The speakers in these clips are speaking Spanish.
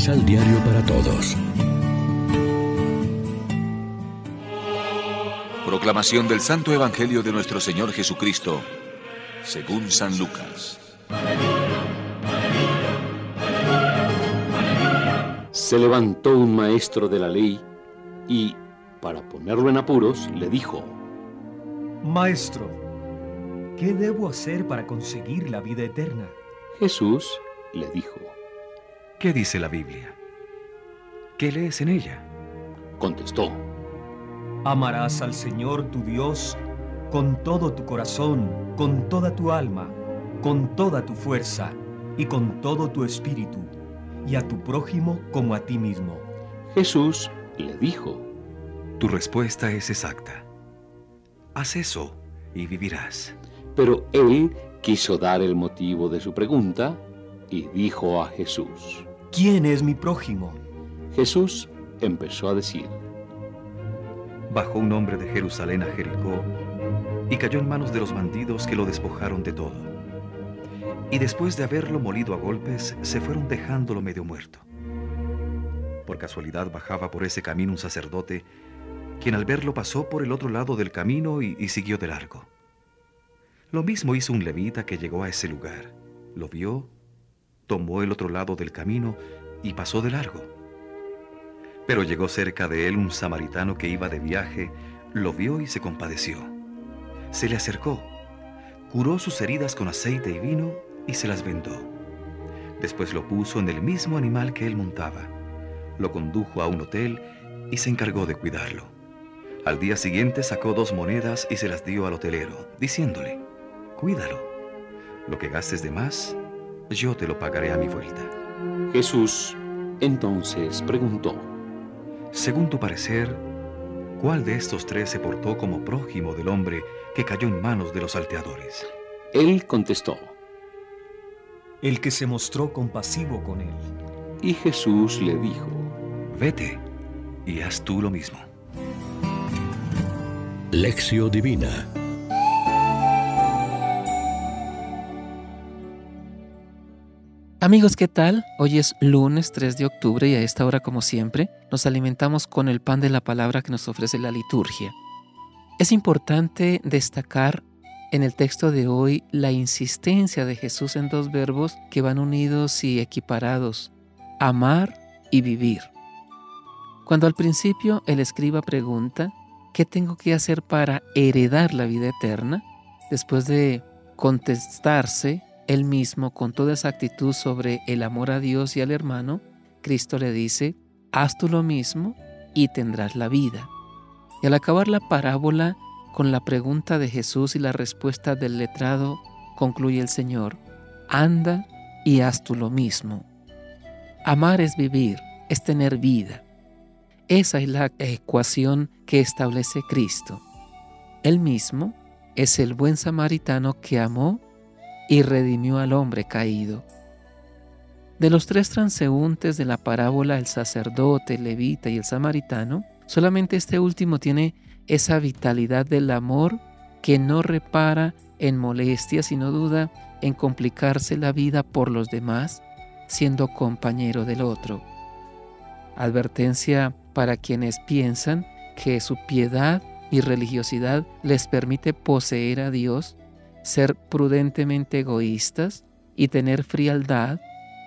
Misal Diario para Todos. Proclamación del Santo Evangelio de nuestro Señor Jesucristo, según San Lucas. Se levantó un maestro de la ley y, para ponerlo en apuros, le dijo, Maestro, ¿qué debo hacer para conseguir la vida eterna? Jesús le dijo, ¿Qué dice la Biblia? ¿Qué lees en ella? Contestó, Amarás al Señor tu Dios con todo tu corazón, con toda tu alma, con toda tu fuerza y con todo tu espíritu y a tu prójimo como a ti mismo. Jesús le dijo, Tu respuesta es exacta. Haz eso y vivirás. Pero él quiso dar el motivo de su pregunta y dijo a Jesús. ¿Quién es mi prójimo? Jesús empezó a decir. Bajó un hombre de Jerusalén a Jericó y cayó en manos de los bandidos que lo despojaron de todo y después de haberlo molido a golpes, se fueron dejándolo medio muerto. Por casualidad bajaba por ese camino un sacerdote, quien al verlo pasó por el otro lado del camino y, y siguió de largo. Lo mismo hizo un levita que llegó a ese lugar. Lo vio, tomó el otro lado del camino y pasó de largo. Pero llegó cerca de él un samaritano que iba de viaje, lo vio y se compadeció. Se le acercó, curó sus heridas con aceite y vino y se las vendó. Después lo puso en el mismo animal que él montaba, lo condujo a un hotel y se encargó de cuidarlo. Al día siguiente sacó dos monedas y se las dio al hotelero, diciéndole, cuídalo. Lo que gastes de más, yo te lo pagaré a mi vuelta. Jesús entonces preguntó, según tu parecer, ¿cuál de estos tres se portó como prójimo del hombre que cayó en manos de los salteadores? Él contestó, el que se mostró compasivo con él. Y Jesús le dijo, Vete y haz tú lo mismo. Lección Divina Amigos, ¿qué tal? Hoy es lunes 3 de octubre y a esta hora, como siempre, nos alimentamos con el pan de la palabra que nos ofrece la liturgia. Es importante destacar en el texto de hoy la insistencia de Jesús en dos verbos que van unidos y equiparados, amar y vivir. Cuando al principio el escriba pregunta, ¿qué tengo que hacer para heredar la vida eterna? Después de contestarse él mismo con toda esa actitud sobre el amor a Dios y al hermano, Cristo le dice, haz tú lo mismo y tendrás la vida. Y al acabar la parábola, con la pregunta de Jesús y la respuesta del letrado, concluye el Señor, anda y haz tú lo mismo. Amar es vivir, es tener vida. Esa es la ecuación que establece Cristo. Él mismo es el buen samaritano que amó y redimió al hombre caído. De los tres transeúntes de la parábola, el sacerdote, el levita y el samaritano, solamente este último tiene esa vitalidad del amor que no repara en molestias, sino duda en complicarse la vida por los demás, siendo compañero del otro. Advertencia para quienes piensan que su piedad y religiosidad les permite poseer a Dios, ser prudentemente egoístas y tener frialdad,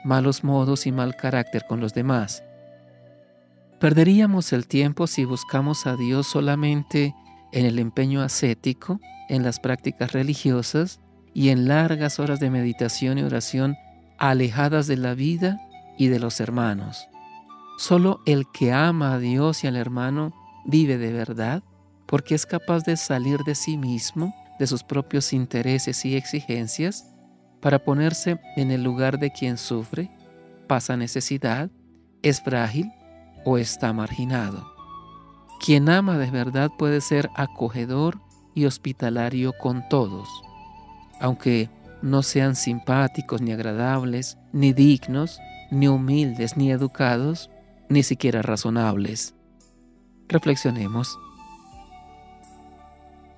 malos modos y mal carácter con los demás. Perderíamos el tiempo si buscamos a Dios solamente en el empeño ascético, en las prácticas religiosas y en largas horas de meditación y oración alejadas de la vida y de los hermanos. Solo el que ama a Dios y al hermano vive de verdad porque es capaz de salir de sí mismo, de sus propios intereses y exigencias, para ponerse en el lugar de quien sufre, pasa necesidad, es frágil o está marginado. Quien ama de verdad puede ser acogedor y hospitalario con todos, aunque no sean simpáticos ni agradables, ni dignos, ni humildes, ni educados, ni siquiera razonables. Reflexionemos.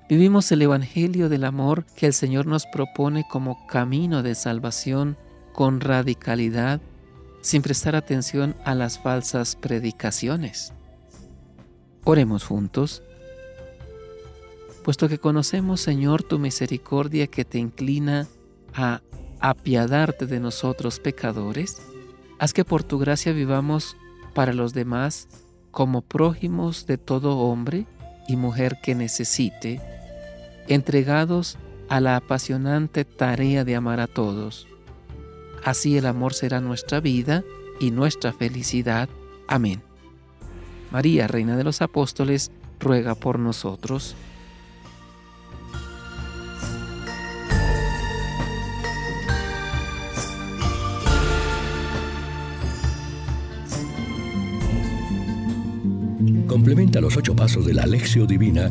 Vivimos el Evangelio del amor que el Señor nos propone como camino de salvación con radicalidad sin prestar atención a las falsas predicaciones. Oremos juntos. Puesto que conocemos, Señor, tu misericordia que te inclina a apiadarte de nosotros pecadores, haz que por tu gracia vivamos para los demás como prójimos de todo hombre y mujer que necesite, entregados a la apasionante tarea de amar a todos Así el amor será nuestra vida y nuestra felicidad. Amén. María, Reina de los Apóstoles, ruega por nosotros. Complementa los ocho pasos de la Alexio Divina